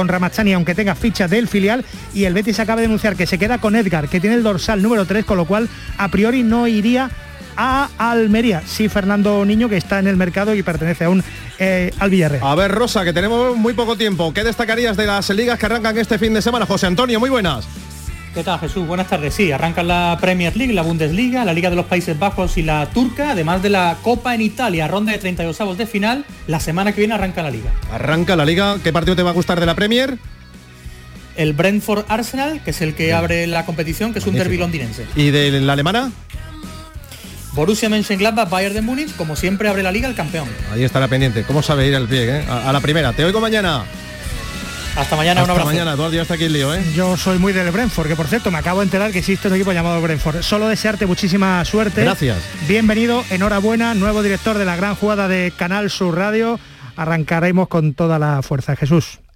con Ramachani, aunque tenga ficha del filial, y el Betis acaba de denunciar que se queda con Edgar, que tiene el dorsal número 3, con lo cual a priori no iría a Almería. Sí, Fernando Niño, que está en el mercado y pertenece aún eh, al Villarreal. A ver, Rosa, que tenemos muy poco tiempo. ¿Qué destacarías de las ligas que arrancan este fin de semana? José Antonio, muy buenas. ¿Qué tal Jesús? Buenas tardes. Sí, arrancan la Premier League, la Bundesliga, la Liga de los Países Bajos y la Turca, además de la Copa en Italia, ronda de 32 avos de final. La semana que viene arranca la Liga. Arranca la Liga. ¿Qué partido te va a gustar de la Premier? El Brentford Arsenal, que es el que abre la competición, que es un derby londinense. ¿Y de la alemana? Borussia Mönchengladbach, Bayern de Múnich, como siempre abre la liga el campeón. Ahí estará pendiente. ¿Cómo sabe ir al pie? Eh? A, la primera. Te oigo mañana. Hasta mañana, Hasta un abrazo. mañana, el está aquí el lío, ¿eh? Yo soy muy del Brentford, que por cierto me acabo de enterar que existe un equipo llamado Brentford. Solo desearte muchísima suerte. Gracias. Bienvenido, enhorabuena, nuevo director de la gran jugada de Canal Sur Radio. Arrancaremos con toda la fuerza, Jesús.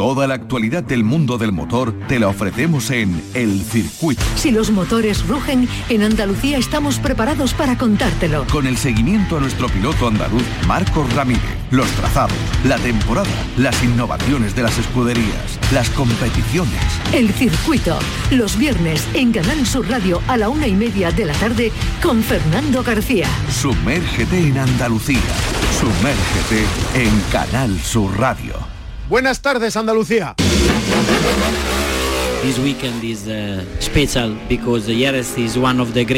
Toda la actualidad del mundo del motor te la ofrecemos en El Circuito. Si los motores rugen, en Andalucía estamos preparados para contártelo. Con el seguimiento a nuestro piloto andaluz, Marcos Ramírez. Los trazados, la temporada, las innovaciones de las escuderías, las competiciones. El Circuito, los viernes en Canal Sur Radio a la una y media de la tarde con Fernando García. Sumérgete en Andalucía. Sumérgete en Canal Sur Radio. Buenas tardes, Andalucía.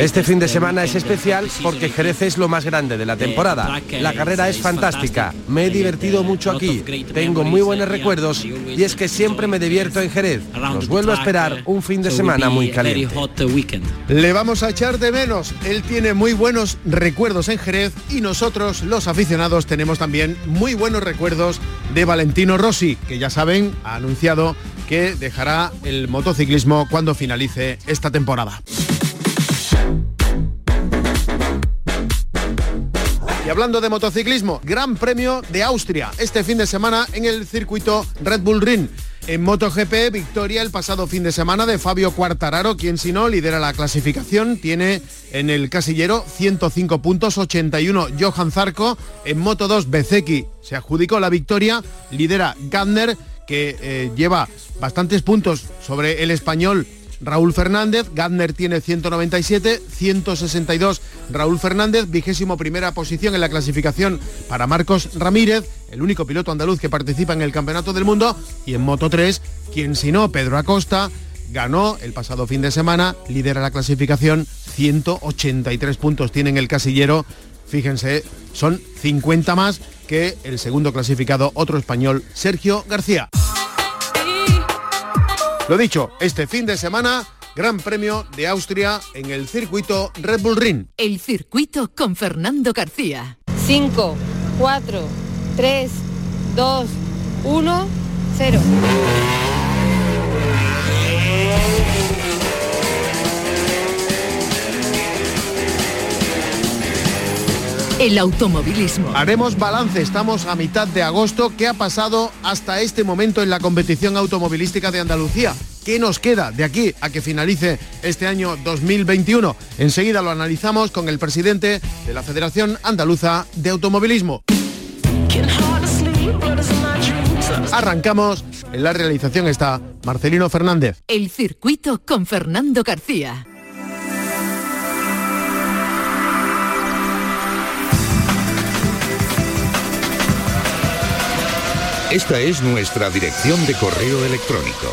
Este fin de semana es especial porque Jerez es lo más grande de la temporada. La carrera es fantástica. Me he divertido mucho aquí. Tengo muy buenos recuerdos y es que siempre me divierto en Jerez. Nos vuelvo a esperar un fin de semana muy caliente. Le vamos a echar de menos. Él tiene muy buenos recuerdos en Jerez y nosotros, los aficionados, tenemos también muy buenos recuerdos de Valentino Rossi, que ya saben, ha anunciado que dejará el motociclismo cuando finalice esta temporada. Y hablando de motociclismo, Gran Premio de Austria, este fin de semana en el circuito Red Bull Ring. En MotoGP, victoria el pasado fin de semana de Fabio Quartararo, quien si no lidera la clasificación, tiene en el casillero 105 puntos, 81 Johan Zarco, en Moto 2 Bezeki se adjudicó la victoria, lidera Gardner, que eh, lleva bastantes puntos sobre el español Raúl Fernández, Gardner tiene 197, 162 Raúl Fernández, vigésimo primera posición en la clasificación para Marcos Ramírez, el único piloto andaluz que participa en el Campeonato del Mundo, y en Moto 3, quien si no, Pedro Acosta, ganó el pasado fin de semana, lidera la clasificación, 183 puntos tiene en el casillero, fíjense, son 50 más que el segundo clasificado, otro español, Sergio García. Lo dicho, este fin de semana, Gran Premio de Austria en el circuito Red Bull Ring. El Circuito con Fernando García. 5, 4, 3, 2, 1, 0. El automovilismo. Haremos balance, estamos a mitad de agosto. ¿Qué ha pasado hasta este momento en la competición automovilística de Andalucía? ¿Qué nos queda de aquí a que finalice este año 2021? Enseguida lo analizamos con el presidente de la Federación Andaluza de Automovilismo. Arrancamos. En la realización está Marcelino Fernández. El Circuito con Fernando García. Esta es nuestra dirección de correo electrónico.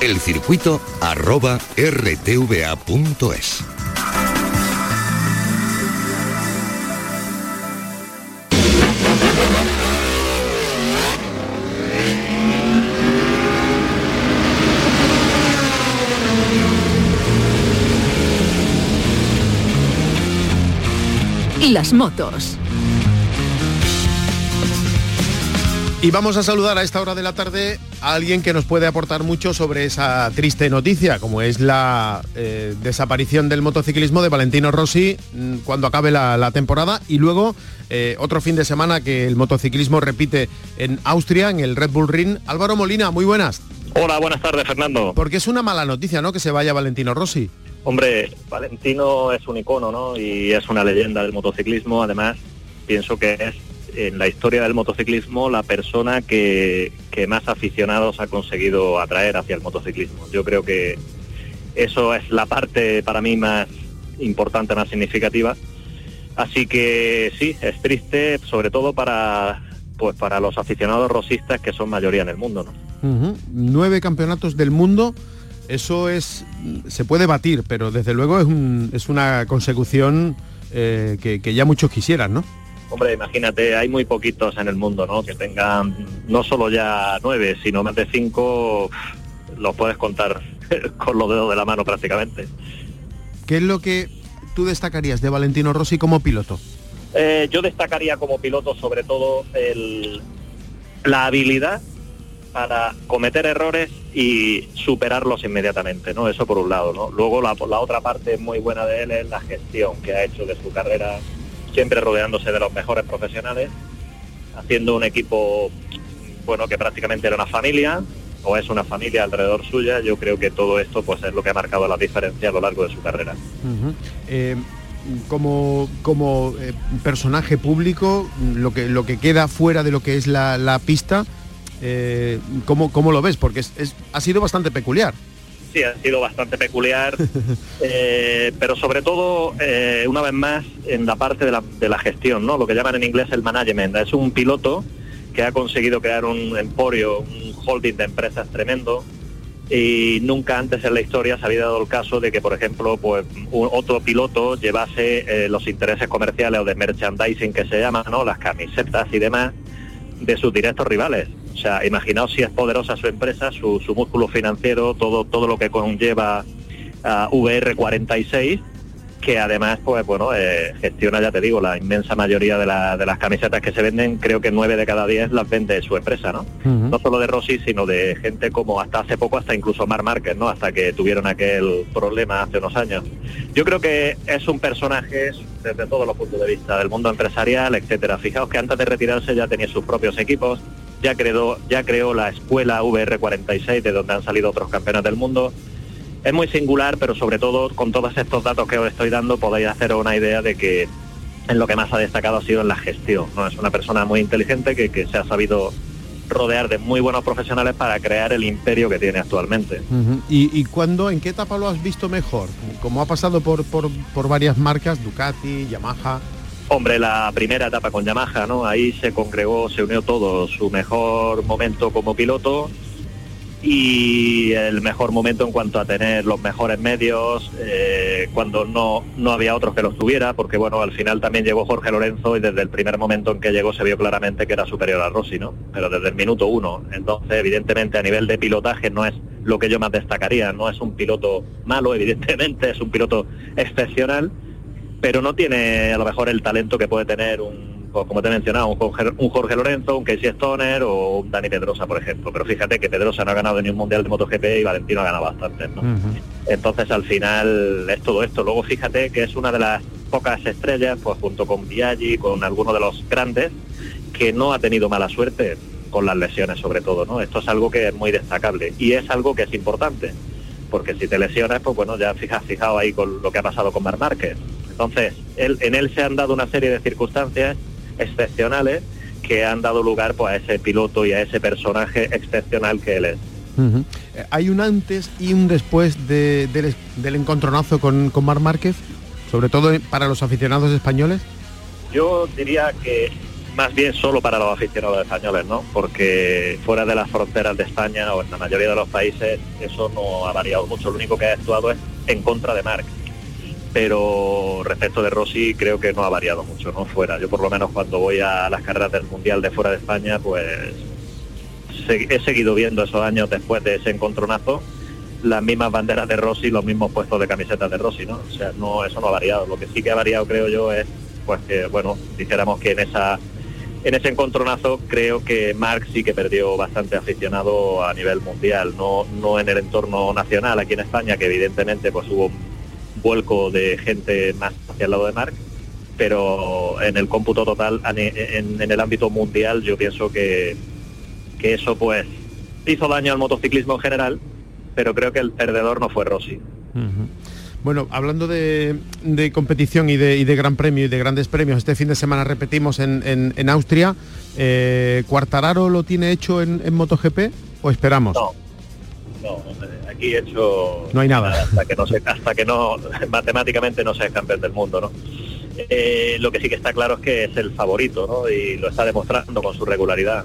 elcircuito arroba rtva.es. Las motos. Y vamos a saludar a esta hora de la tarde a alguien que nos puede aportar mucho sobre esa triste noticia, como es la eh, desaparición del motociclismo de Valentino Rossi mm, cuando acabe la, temporada y luego eh, otro fin de semana que el motociclismo repite en Austria, en el Red Bull Ring. Álvaro Molina, muy buenas. Hola, buenas tardes, Fernando. Porque es una mala noticia, ¿no? Que se vaya Valentino Rossi. Hombre, Valentino es un icono, ¿no? Y es una leyenda del motociclismo. Además, pienso que es en la historia del motociclismo la persona que, más aficionados ha conseguido atraer hacia el motociclismo. Yo creo que eso es la parte para mí más importante, más significativa. Así que sí, es triste, sobre todo para pues para los aficionados rosistas que son mayoría en el mundo. ¿no? Nueve campeonatos del mundo, eso es se puede batir, pero desde luego es, una consecución eh, que ya muchos quisieran, ¿no? Hombre, imagínate, hay muy poquitos en el mundo, ¿no? Que tengan no solo ya nueve, sino más de cinco, los puedes contar con los dedos de la mano prácticamente. ¿Qué es lo que tú destacarías de Valentino Rossi como piloto? Eh, yo destacaría como piloto sobre todo la habilidad para cometer errores y superarlos inmediatamente, ¿no? Eso por un lado, ¿no? Luego la, la otra parte muy buena de él es la gestión que ha hecho de su carrera siempre rodeándose de los mejores profesionales, haciendo un equipo, bueno, que prácticamente era una familia, o es una familia alrededor suya, yo creo que todo esto pues es lo que ha marcado la diferencia a lo largo de su carrera. Eh, como como eh, personaje público, lo que, lo que queda fuera de lo que es la, pista, eh, ¿cómo, lo ves? Porque es, ha sido bastante peculiar sí, ha sido bastante peculiar, eh, pero sobre todo, eh, una vez más, en la parte de la, de la, gestión, ¿no? Lo que llaman en inglés el management. Es un piloto que ha conseguido crear un emporio, un holding de empresas tremendo y nunca antes en la historia se había dado el caso de que, por ejemplo, pues otro piloto llevase eh, los intereses comerciales o de merchandising que se llaman, ¿no? Las camisetas y demás de sus directos rivales. O sea, imaginaos si es poderosa su empresa, su, músculo financiero, todo, todo lo que conlleva a VR46, que además, pues bueno, eh, gestiona, ya te digo, la inmensa mayoría de, las camisetas que se venden, creo que nueve de cada diez las vende su empresa, ¿no? No solo de Rossi, sino de gente como hasta hace poco, hasta incluso Mar Márquez, ¿no? Hasta que tuvieron aquel problema hace unos años. Yo creo que es un personaje desde todos los puntos de vista, del mundo empresarial, etcétera. Fijaos que antes de retirarse ya tenía sus propios equipos, ya creó, ya creó la escuela VR46, de donde han salido otros campeones del mundo. Es muy singular, pero sobre todo con todos estos datos que os estoy dando podéis hacer una idea de que en lo que más ha destacado ha sido en la gestión. ¿no? Es una persona muy inteligente que, que se ha sabido rodear de muy buenos profesionales para crear el imperio que tiene actualmente. ¿Y, ¿Y, cuándo, en qué etapa lo has visto mejor? Como ha pasado por, por, por varias marcas, Ducati, Yamaha. Hombre, la primera etapa con Yamaha, ¿no? Ahí se congregó, se unió todo, su mejor momento como piloto y el mejor momento en cuanto a tener los mejores medios, eh, cuando no, no había otros que los tuviera, porque bueno, al final también llegó Jorge Lorenzo y desde el primer momento en que llegó se vio claramente que era superior a Rossi, ¿no? Pero desde el minuto uno. Entonces, evidentemente, a nivel de pilotaje no es lo que yo más destacaría, no es un piloto malo, evidentemente, es un piloto excepcional pero no tiene a lo mejor el talento que puede tener un, pues, como te he mencionado, un Jorge, Lorenzo, un Casey Stoner o un Dani Pedrosa, por ejemplo. Pero fíjate que Pedrosa no ha ganado ni un mundial de MotoGP y Valentino ha ganado bastante. ¿no? Entonces al final es todo esto. Luego fíjate que es una de las pocas estrellas, pues junto con Biaggi, con alguno de los grandes, que no ha tenido mala suerte con las lesiones sobre todo, ¿no? Esto es algo que es muy destacable y es algo que es importante, porque si te lesionas, pues bueno, ya fijas, fijado ahí con lo que ha pasado con Mar Márquez, entonces, en él se han dado una serie de circunstancias excepcionales que han dado lugar pues, a ese piloto y a ese personaje excepcional que él es. Eh, ¿Hay un antes y un después del, encontronazo con, con Mar Márquez? Sobre todo para los aficionados españoles. Yo diría que más bien solo para los aficionados españoles, ¿no? Porque fuera de las fronteras de España o en la mayoría de los países eso no ha variado mucho. Lo único que ha actuado es en contra de Marc pero respecto de Rossi creo que no ha variado mucho, ¿no? Fuera. Yo por lo menos cuando voy a las carreras del Mundial de fuera de España, pues he seguido viendo esos años después de ese encontronazo las mismas banderas de Rossi, los mismos puestos de camisetas de Rossi, ¿no? O sea, no, eso no ha variado. Lo que sí que ha variado, creo yo, es pues que, bueno, dijéramos que en esa en ese encontronazo creo que Mark sí que perdió bastante aficionado a nivel mundial, no, no en el entorno nacional aquí en España, que evidentemente pues hubo vuelco de gente más hacia el lado de Mark, pero en el cómputo total, en, en el ámbito mundial, yo pienso que, que eso pues hizo daño al motociclismo en general, pero creo que el perdedor no fue Rossi. Bueno, hablando de, competición y de, Gran Premio y de grandes premios, este fin de semana repetimos en, Austria. Eh, ¿Cuartararo lo tiene hecho en, MotoGP o esperamos? No, no, aquí hecho... No hay nada. Hasta que no, se, hasta que no matemáticamente no sea campeón del mundo, ¿no? Eh, lo que sí que está claro es que es el favorito, ¿no? Y lo está demostrando con su regularidad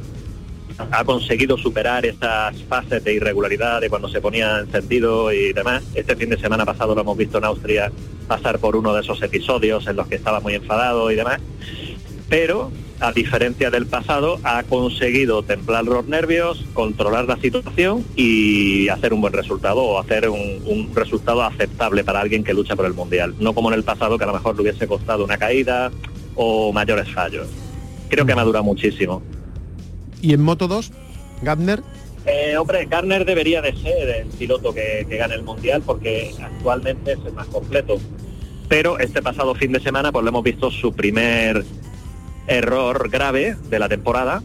ha conseguido superar esas fases de irregularidad de cuando se ponía encendido y demás. Este fin de semana pasado lo hemos visto en Austria pasar por uno de esos episodios en los que estaba muy enfadado y demás. Pero, a diferencia del pasado, ha conseguido templar los nervios, controlar la situación y hacer un buen resultado o hacer un, un resultado aceptable para alguien que lucha por el Mundial. No como en el pasado que a lo mejor le hubiese costado una caída o mayores fallos. Creo que ha madurado muchísimo. ¿Y en Moto 2, Gardner? Eh, hombre, Gardner debería de ser el piloto que, gane el Mundial porque actualmente es el más completo. Pero este pasado fin de semana pues lo hemos visto su primer error grave de la temporada,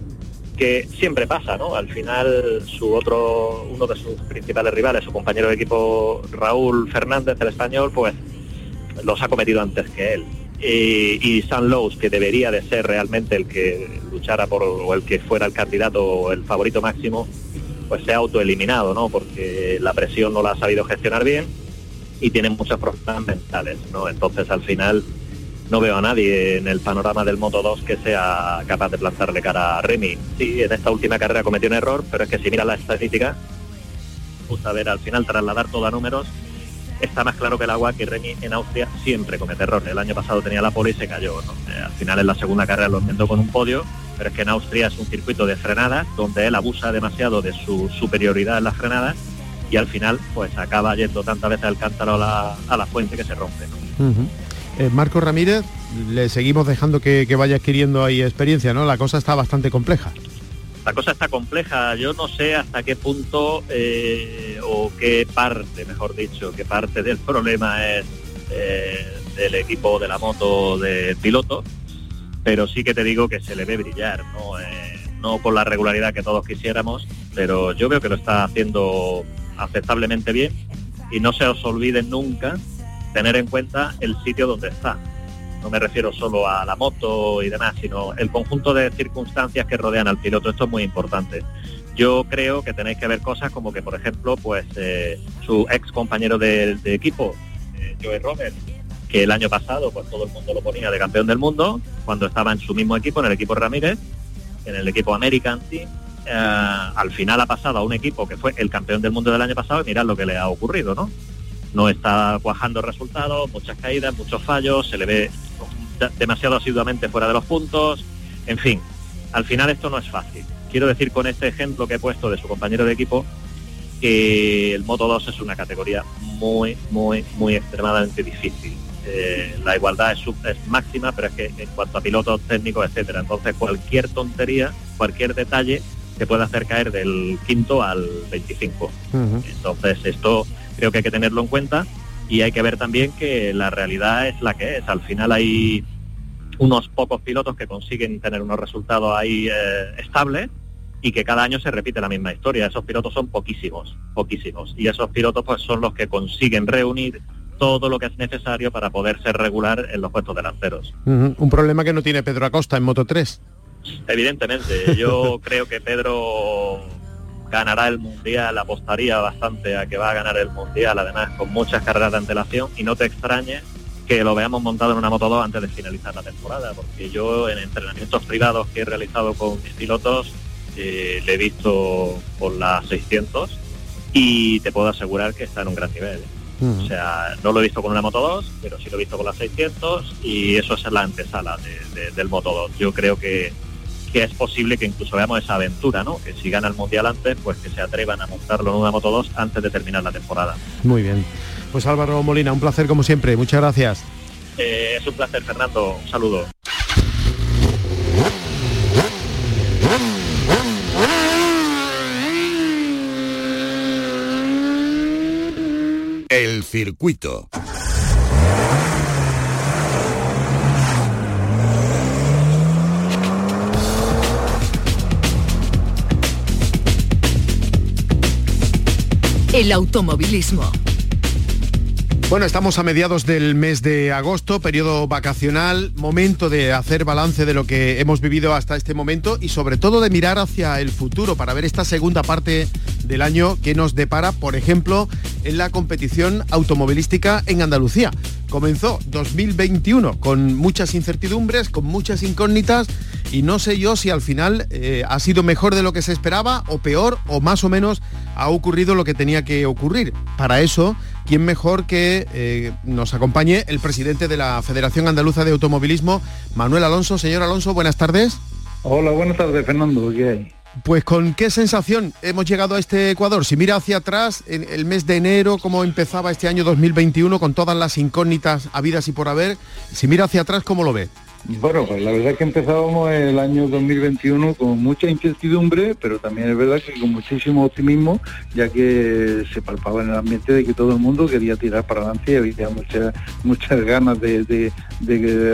que siempre pasa, ¿no? Al final su otro, uno de sus principales rivales, su compañero de equipo Raúl Fernández, el español, pues los ha cometido antes que él y San Lowe's, que debería de ser realmente el que luchara por o el que fuera el candidato o el favorito máximo, pues se ha autoeliminado, ¿no? Porque la presión no la ha sabido gestionar bien y tiene muchos problemas mentales, ¿no? Entonces al final no veo a nadie en el panorama del Moto 2 que sea capaz de plantarle cara a Remy. Sí, en esta última carrera cometió un error, pero es que si mira la estadística, gusta ver al final trasladar todo a números está más claro que el agua que Remy en Austria siempre comete errores. El año pasado tenía la pole y se cayó. Eh, al final en la segunda carrera lo inventó con un podio, pero es que en Austria es un circuito de frenadas donde él abusa demasiado de su superioridad en las frenadas y al final pues acaba yendo tantas veces al cántaro a la, fuente que se rompe. Eh, Marco Ramírez, le seguimos dejando que, vaya adquiriendo ahí experiencia, ¿no? La cosa está bastante compleja la cosa está compleja. Yo no sé hasta qué punto eh, o qué parte, mejor dicho, qué parte del problema es eh, del equipo de la moto de piloto, pero sí que te digo que se le ve brillar, ¿no? Eh, no con la regularidad que todos quisiéramos, pero yo veo que lo está haciendo aceptablemente bien y no se os olviden nunca tener en cuenta el sitio donde está no me refiero solo a la moto y demás, sino el conjunto de circunstancias que rodean al piloto. Esto es muy importante. Yo creo que tenéis que ver cosas como que, por ejemplo, pues eh, su ex compañero de, equipo, eh, Joey Roberts, que el año pasado pues todo el mundo lo ponía de campeón del mundo, cuando estaba en su mismo equipo, en el equipo Ramírez, en el equipo American Team, eh, al final ha pasado a un equipo que fue el campeón del mundo del año pasado y mirad lo que le ha ocurrido, ¿no? No está cuajando resultados, muchas caídas, muchos fallos, se le ve demasiado asiduamente fuera de los puntos, en fin, al final esto no es fácil. Quiero decir con este ejemplo que he puesto de su compañero de equipo que el Moto 2 es una categoría muy, muy, muy extremadamente difícil. Eh, la igualdad es, es, máxima, pero es que en cuanto a pilotos técnicos, etcétera, entonces cualquier tontería, cualquier detalle se puede hacer caer del quinto al 25. Entonces esto creo que hay que tenerlo en cuenta y hay que ver también que la realidad es la que es. Al final hay unos pocos pilotos que consiguen tener unos resultados ahí eh, estables y que cada año se repite la misma historia. Esos pilotos son poquísimos, poquísimos. Y esos pilotos pues son los que consiguen reunir todo lo que es necesario para poder ser regular en los puestos delanteros. Un problema que no tiene Pedro Acosta en Moto 3. Evidentemente, yo creo que Pedro ganará el Mundial, apostaría bastante a que va a ganar el Mundial, además con muchas carreras de antelación, y no te extrañe que lo veamos montado en una Moto 2 antes de finalizar la temporada, porque yo en entrenamientos privados que he realizado con mis pilotos eh, le he visto por las 600 y te puedo asegurar que está en un gran nivel. O sea, no lo he visto con una Moto 2, pero sí lo he visto con las 600 y eso es la antesala del Moto 2. Yo creo que que es posible que incluso veamos esa aventura, ¿no? Que si gana el Mundial antes, pues que se atrevan a montarlo en una Moto 2 antes de terminar la temporada. Muy bien. Pues Álvaro Molina, un placer como siempre. Muchas gracias. Eh, es un placer, Fernando. Un saludo. El circuito. El automovilismo. Bueno, estamos a mediados del mes de agosto, periodo vacacional, momento de hacer balance de lo que hemos vivido hasta este momento y sobre todo de mirar hacia el futuro para ver esta segunda parte del año que nos depara, por ejemplo, en la competición automovilística en Andalucía. Comenzó 2021 con muchas incertidumbres, con muchas incógnitas y no sé yo si al final eh, ha sido mejor de lo que se esperaba o peor o más o menos ha ocurrido lo que tenía que ocurrir. Para eso, ¿quién mejor que eh, nos acompañe el presidente de la Federación Andaluza de Automovilismo, Manuel Alonso? Señor Alonso, buenas tardes. Hola, buenas tardes, Fernando. ¿Qué hay? Pues con qué sensación hemos llegado a este Ecuador. Si mira hacia atrás, en el mes de enero, cómo empezaba este año 2021, con todas las incógnitas habidas y por haber, si mira hacia atrás, ¿cómo lo ve? Bueno, pues la verdad es que empezábamos el año 2021 con mucha incertidumbre, pero también es verdad que con muchísimo optimismo, ya que se palpaba en el ambiente de que todo el mundo quería tirar para adelante y había muchas ganas de,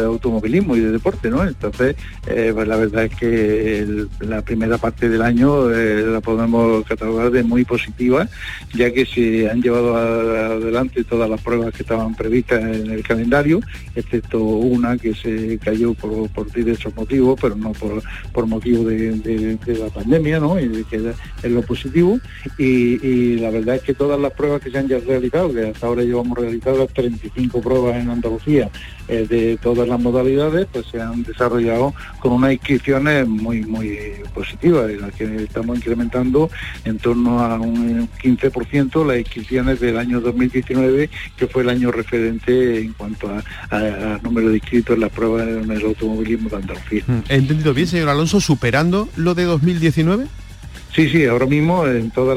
automovilismo y de deporte, ¿no? Entonces, eh, pues la verdad es que la primera parte del año eh, la podemos catalogar de muy positiva, ya que se han llevado adelante todas las pruebas que estaban previstas en el calendario, excepto una que se cayó por, por diversos motivos, pero no por, por motivo de, la pandemia, ¿no? Y de que es lo positivo. Y, la verdad es que todas las pruebas que se han ya realizado, que hasta ahora llevamos realizadas 35 pruebas en Andalucía eh, de todas las modalidades, pues se han desarrollado con unas inscripciones muy, muy positivas, en las que estamos incrementando en torno a un 15% las inscripciones del año 2019, que fue el año referente en cuanto a, número de inscritos en las pruebas el automovilismo de Andalucía. Mm. ¿He entendido bien, señor Alonso, superando lo de 2019? Sí, sí, ahora mismo en todos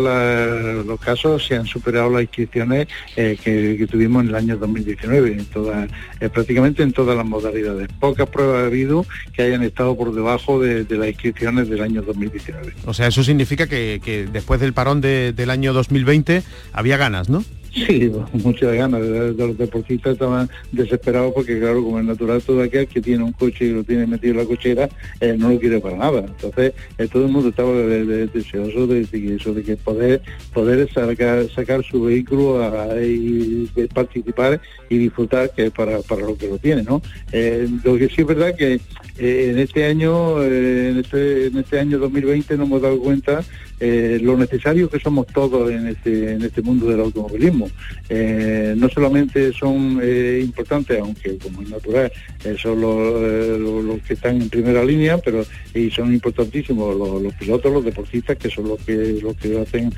los casos se han superado las inscripciones eh, que, tuvimos en el año 2019, en todas, eh, prácticamente en todas las modalidades. Pocas pruebas ha habido que hayan estado por debajo de, las inscripciones del año 2019. O sea, eso significa que, después del parón del año 2020 había ganas, ¿no? Sí, muchas ganas. De, los deportistas estaban desesperados porque, claro, como es natural, todo aquel que tiene un coche y lo tiene metido en la cochera, eh, no lo quiere para nada. Entonces, eh, todo el mundo estaba deseoso de, eso, de que poder poder sacar, sacar su vehículo a, y participar y disfrutar, que para, para lo que lo tiene, ¿no? Eh, lo que sí es verdad que en este año, en este, en este año 2020 nos hemos dado cuenta eh, lo necesario que somos todos en este, en este mundo del automovilismo. Eh, no solamente son eh, importantes, aunque como es natural, son los, que están en primera línea, pero y son importantísimos los, pilotos, los deportistas, que son los que, los que hacen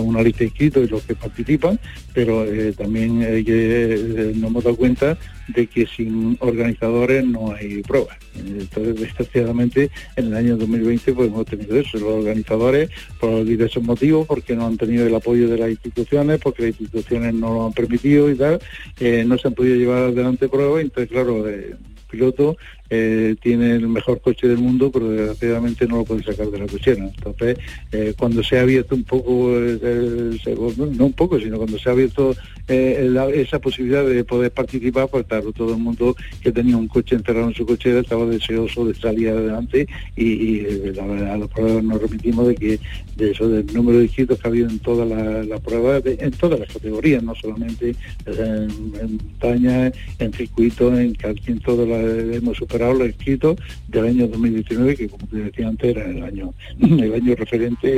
una lista de inscritos y los que participan, pero también nos hemos dado cuenta de que sin organizadores no hay pruebas. Entonces, desgraciadamente, en el año 2020 pues hemos tenido eso, los organizadores por diversos motivos, porque no han tenido el apoyo de las instituciones, porque las instituciones no lo han permitido y tal, eh, no se han podido llevar adelante pruebas, entonces claro, eh, piloto eh, tiene el mejor coche del mundo, pero desgraciadamente no lo puede sacar de la cochera. Entonces, eh, cuando se ha abierto un poco, eh, no un poco, sino cuando se ha abierto esa posibilidad de poder participar, pues claro, todo el mundo que tenía un coche enterrado en su cochera estaba deseoso de salir adelante y, a los pruebas nos remitimos de que de eso del número de inscritos que ha habido en todas las pruebas, en todas las categorías, no solamente en, montaña, en circuito, en, en todas las hemos superado los escritos del año 2019, que como te decía antes era el año, el año referente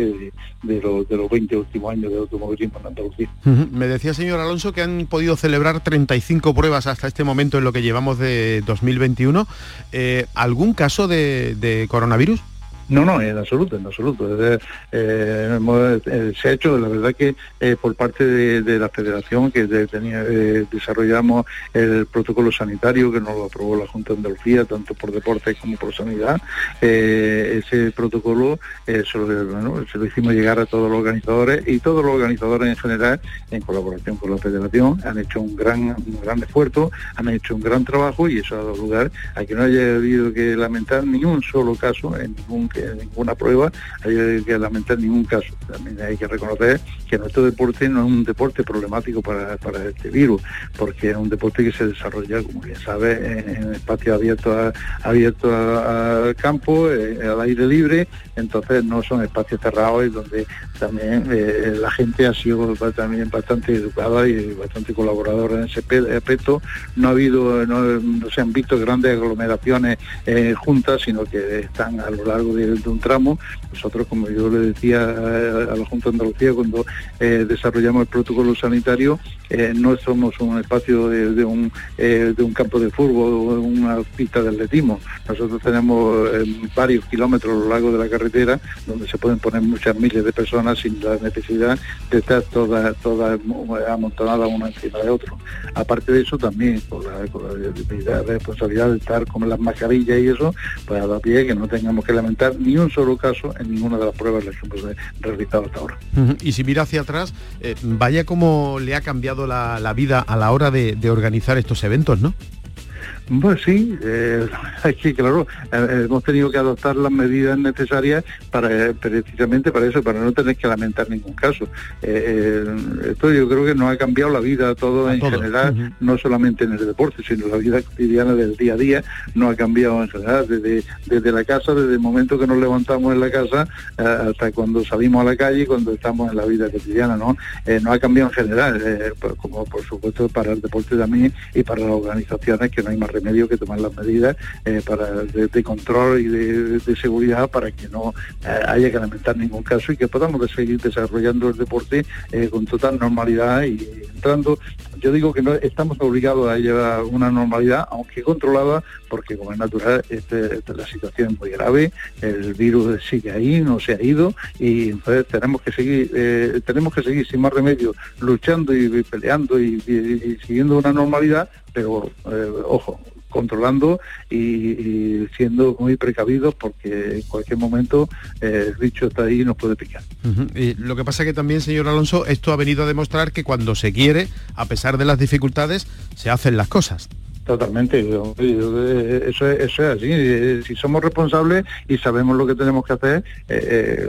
de, los, de los 20 últimos años de automovilismo en Andalucía. Me decía señor Alonso que han podido celebrar 35 pruebas hasta este momento en lo que llevamos de 2021. Eh, ¿Algún caso de coronavirus? No, no, en absoluto, en absoluto. Eh, eh, se ha hecho, la verdad que eh, por parte de, la federación que tenía, desarrollamos el protocolo sanitario que nos lo aprobó la Junta de Andalucía, tanto por deporte como por sanidad. ese protocolo se lo, hicimos llegar a todos los organizadores y todos los organizadores en general, en colaboración con la federación, han hecho un gran, un gran esfuerzo, han hecho un gran trabajo y eso ha dado lugar a que no haya habido que lamentar ni un solo caso en ningún ninguna prueba hay que lamentar ningún caso. También hay que reconocer que nuestro deporte no es un deporte problemático para, este virus, porque es un deporte que se desarrolla, como bien sabe, en, espacio abierto abierto al campo, eh, al aire libre, entonces no son espacios cerrados y donde también eh, la gente ha sido también bastante educada y bastante colaboradora en ese aspecto. No ha habido, no, se han visto grandes aglomeraciones eh, juntas, sino que están a lo largo de, un tramo. Nosotros, como yo le decía a, la Junta de Andalucía, cuando desarrollamos el protocolo sanitario, no somos un espacio de, un, de un campo de fútbol o una pista de atletismo. Nosotros tenemos varios kilómetros a lo largo de la carretera donde se pueden poner muchas miles de personas sin la necesidad de estar todas todas amontonadas una encima de otro. Aparte de eso también con la, responsabilidad de estar con las mascarillas y eso, pues a la pie que no tengamos que lamentar ni un solo caso en ninguna de las pruebas que hemos realizado hasta ahora. Y si mira hacia atrás, eh, vaya como le ha cambiado la, vida a la hora de, organizar estos eventos, ¿no? Pues sí, eh, que claro, eh, hemos tenido que adoptar las medidas necesarias para precisamente para eso, para no tener que lamentar ningún caso. Eh, eh, esto yo creo que nos ha cambiado la vida a todos en general, no solamente en el deporte, sino la vida cotidiana del día a día, nos ha cambiado en general, desde, desde la casa, desde el momento que nos levantamos en la casa hasta cuando salimos a la calle cuando estamos en la vida cotidiana, ¿no? nos ha cambiado en general, pues, como por supuesto para el deporte también y para las organizaciones que no hay más remedio que tomar las medidas eh, para de, control y de, seguridad para que no eh, haya que lamentar ningún caso y que podamos seguir desarrollando el deporte eh, con total normalidad y entrando yo digo que no estamos obligados a llevar una normalidad, aunque controlada, porque como es natural, este, la situación es muy grave, el virus sigue ahí, no se ha ido, y entonces tenemos que seguir, tenemos que seguir sin más remedio, luchando y, peleando y, siguiendo una normalidad, pero ojo, controlando y, siendo muy precavidos porque en cualquier momento eh, el bicho está ahí y nos puede picar. y lo que pasa es que también, señor Alonso, esto ha venido a demostrar que cuando se quiere, a pesar de las dificultades, se hacen las cosas. Totalmente, eso, es así. Eh, si somos responsables y sabemos lo que tenemos que hacer, eh,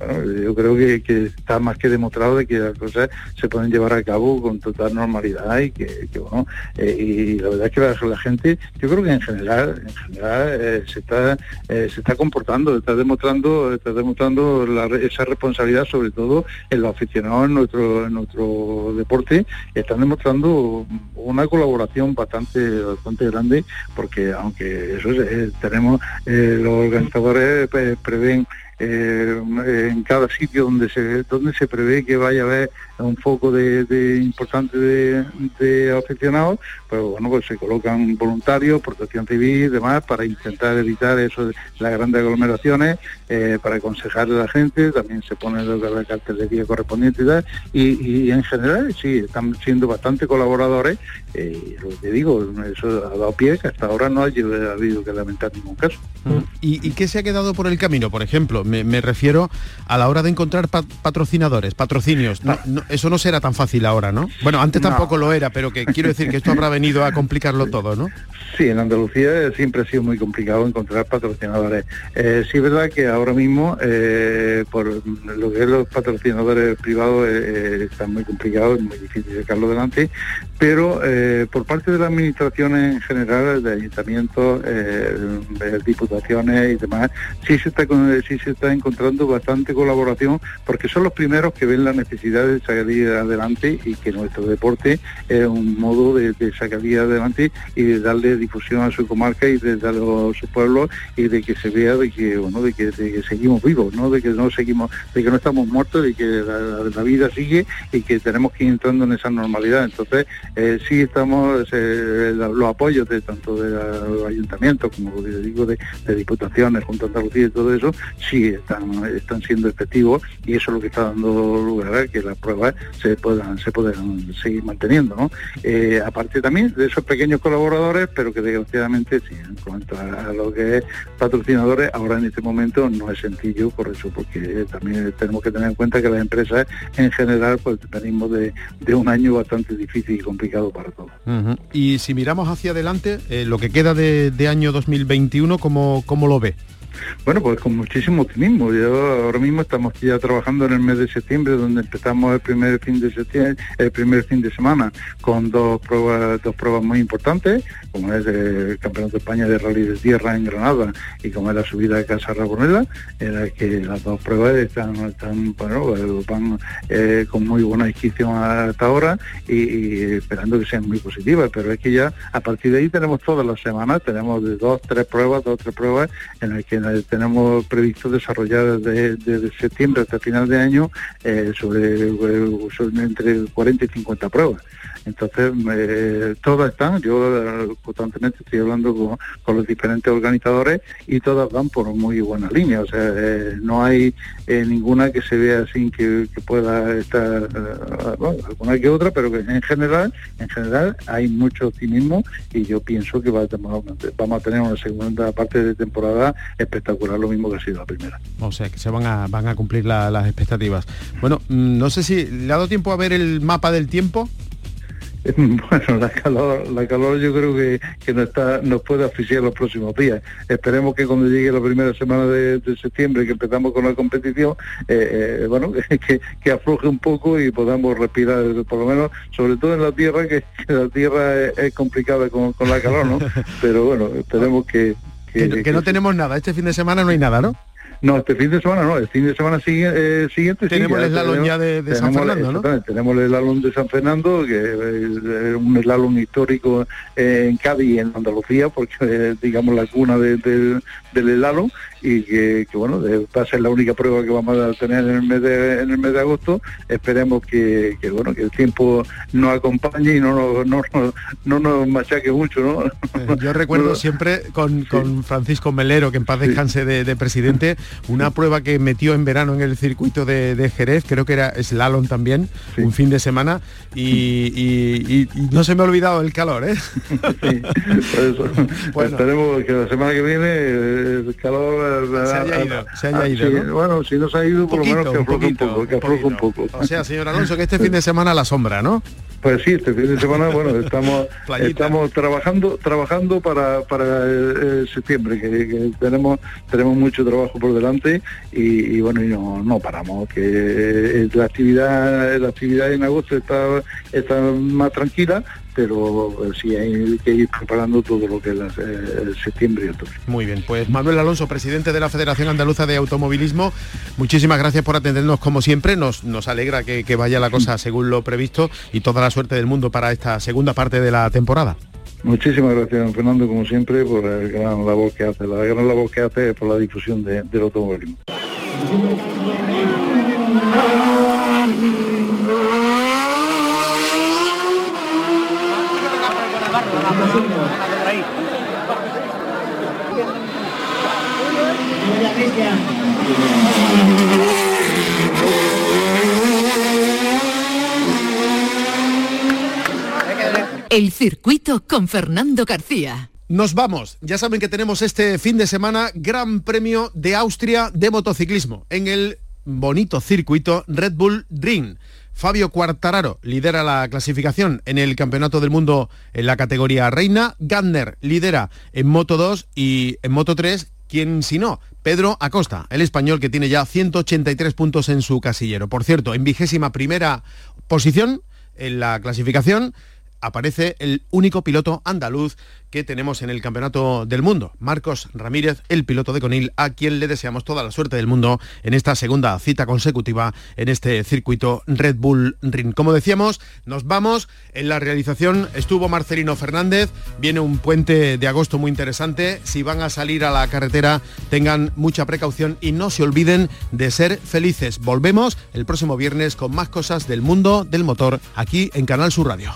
eh, yo creo que, está más que demostrado de que las cosas se pueden llevar a cabo con total normalidad y que, bueno, y la verdad es que la, gente, yo creo que en general, en general se está se está comportando, está demostrando, está demostrando esa responsabilidad, sobre todo en los aficionados en nuestro en nuestro deporte, están demostrando una colaboración bastante bastante grande porque aunque eso eh, tenemos eh, los organizadores pues, prevén eh, en cada sitio donde se donde se prevé que vaya a haber un foco de, importante de, aficionados, pues bueno, pues se colocan voluntarios, protección civil y demás para intentar evitar eso de las grandes aglomeraciones, eh, para aconsejarle a la gente, también se pone la cartelería correspondiente y tal, y, en general sí, están siendo bastante colaboradores, eh, lo que digo, eso ha dado pie que hasta ahora no ha habido que lamentar ningún caso. ¿Y, qué se ha quedado por el camino? Por ejemplo, me, refiero a la hora de encontrar patrocinadores, patrocinios. eso no será tan fácil ahora, ¿no? Bueno, antes tampoco lo era, pero que quiero decir que esto habrá venido a complicarlo todo, ¿no? Sí, en Andalucía siempre ha sido muy complicado encontrar patrocinadores. Eh, sí es verdad que ahora mismo, eh, por lo que es los patrocinadores privados, eh, está muy complicado, es muy difícil sacarlo adelante, pero por parte de la administración en general, de ayuntamientos, de diputaciones y demás, sí se está sí se está encontrando bastante colaboración porque son los primeros que ven la necesidad de salir adelante y que nuestro deporte es un modo de, de sacar adelante y de darle difusión a su comarca y de darle a su pueblo y de que se vea de que bueno de que, seguimos vivos, ¿no? de que no seguimos, de que no estamos muertos, de que la, vida sigue y que tenemos que ir entrando en esa normalidad. Entonces eh, sí estamos eh, los apoyos de tanto de los ayuntamientos como digo de, diputaciones, junto a Andalucía y todo eso, sí están, están siendo efectivos y eso es lo que está dando lugar a que las pruebas se puedan, se puedan seguir manteniendo. ¿no? Eh, aparte también de esos pequeños colaboradores, pero que desgraciadamente sí, en cuanto a, lo que es patrocinadores, ahora en este momento no es sencillo por eso, porque también tenemos que tener en cuenta que las empresas en general pues venimos de, un año bastante difícil y complicado para todos. Y si miramos hacia adelante, eh, lo que queda de, año 2021, ¿cómo, ¿cómo lo ve? Bueno, pues con muchísimo optimismo. Yo ahora mismo estamos ya trabajando en el mes de septiembre, donde empezamos el primer fin de septiembre, el primer fin de semana con dos pruebas, dos pruebas muy importantes, como es el Campeonato de España de Rally de Tierra en Granada y como es la subida de Casa Rabonela, en la que las dos pruebas están, están bueno, van eh, con muy buena inscripción hasta ahora y, esperando que sean muy positivas. Pero es que ya a partir de ahí tenemos todas las semanas, tenemos de dos, tres pruebas, dos, tres pruebas en las que tenemos previsto desarrollar desde, septiembre hasta final de año eh, sobre, sobre, entre 40 y 50 pruebas. Entonces, eh, todas están, yo eh, constantemente estoy hablando con, los diferentes organizadores y todas van por muy buena línea, o sea, eh, no hay ninguna que se vea sin que, pueda estar, alguna que otra, pero que en general, en general hay mucho optimismo y yo pienso que va vamos a tener una segunda parte de temporada espectacular, lo mismo que ha sido la primera. O sea, que se van a, van a cumplir las expectativas. Bueno, mm, no sé si le ha dado tiempo a ver el mapa del tiempo. Bueno, la calor, la calor yo creo que, que nos, está, nos puede asfixiar los próximos días. Esperemos que cuando llegue la primera semana de, septiembre, que empezamos con la competición, eh, eh, bueno, que, que, afloje un poco y podamos respirar, por lo menos, sobre todo en la tierra, que, la tierra es, complicada con, con, la calor, ¿no? Pero bueno, esperemos que... que no tenemos nada, este fin de semana no hay nada, ¿no? No, este fin de semana no, el fin de semana eh, siguiente tenemos el slalom ya de, San Fernando, ¿no? Tenemos el slalom de San Fernando, que es un slalom histórico en Cádiz y en Andalucía, porque es, digamos la cuna del slalom y que, bueno, va a ser la única prueba que vamos a tener en el mes de, en el mes de agosto. Esperemos que, bueno que el tiempo nos acompañe y no, no, no, nos machaque mucho, ¿no? Eh, yo recuerdo siempre con, Francisco Melero, que en paz descanse de, presidente, una prueba que metió en verano en el circuito de, Jerez, creo que era slalom también, un fin de semana, y, no se me ha olvidado el calor, ¿eh? Esperemos que la semana que viene el calor se haya ido, se haya ido Bueno, si no se ha ido, por lo menos que afloje un poco, que afloje un poco. O sea, señor Alonso, que este fin de semana la sombra, ¿no? Pues sí, este fin de semana, bueno, estamos estamos trabajando trabajando para, para septiembre, que, tenemos tenemos mucho trabajo por delante y, bueno, y no, no paramos, que la actividad la actividad en agosto está, está más tranquila, pero eh, sí hay que ir preparando todo lo que es eh, septiembre y octubre. Muy bien, pues Manuel Alonso, presidente de la Federación Andaluza de Automovilismo, muchísimas gracias por atendernos como siempre, nos, nos alegra que, vaya la cosa según lo previsto y toda la suerte del mundo para esta segunda parte de la temporada. Muchísimas gracias, Fernando, como siempre, por la gran labor que hace. La gran labor que hace por la difusión del automovilismo. El circuito con Fernando García. Nos vamos. Ya saben que tenemos este fin de semana Gran Premio de Austria de motociclismo en el bonito circuito Red Bull Ring. Fabio Quartararo lidera la clasificación en el Campeonato del Mundo en la categoría reina. Gardner lidera en Moto 2 y en Moto 3 ¿Quién si no? Pedro Acosta, el español que tiene ya 183 puntos en su casillero. Por cierto, en vigésima primera posición en la clasificación aparece el único piloto andaluz que tenemos en el Campeonato del Mundo, Marcos Ramírez, el piloto de Conil, a quien le deseamos toda la suerte del mundo en esta segunda cita consecutiva en este circuito Red Bull Ring. Como decíamos, nos vamos. En la realización estuvo Marcelino Fernández. Viene un puente de agosto muy interesante. Si van a salir a la carretera, tengan mucha precaución y no se olviden de ser felices. Volvemos el próximo viernes con más cosas del mundo del motor aquí en Canal Sur Radio.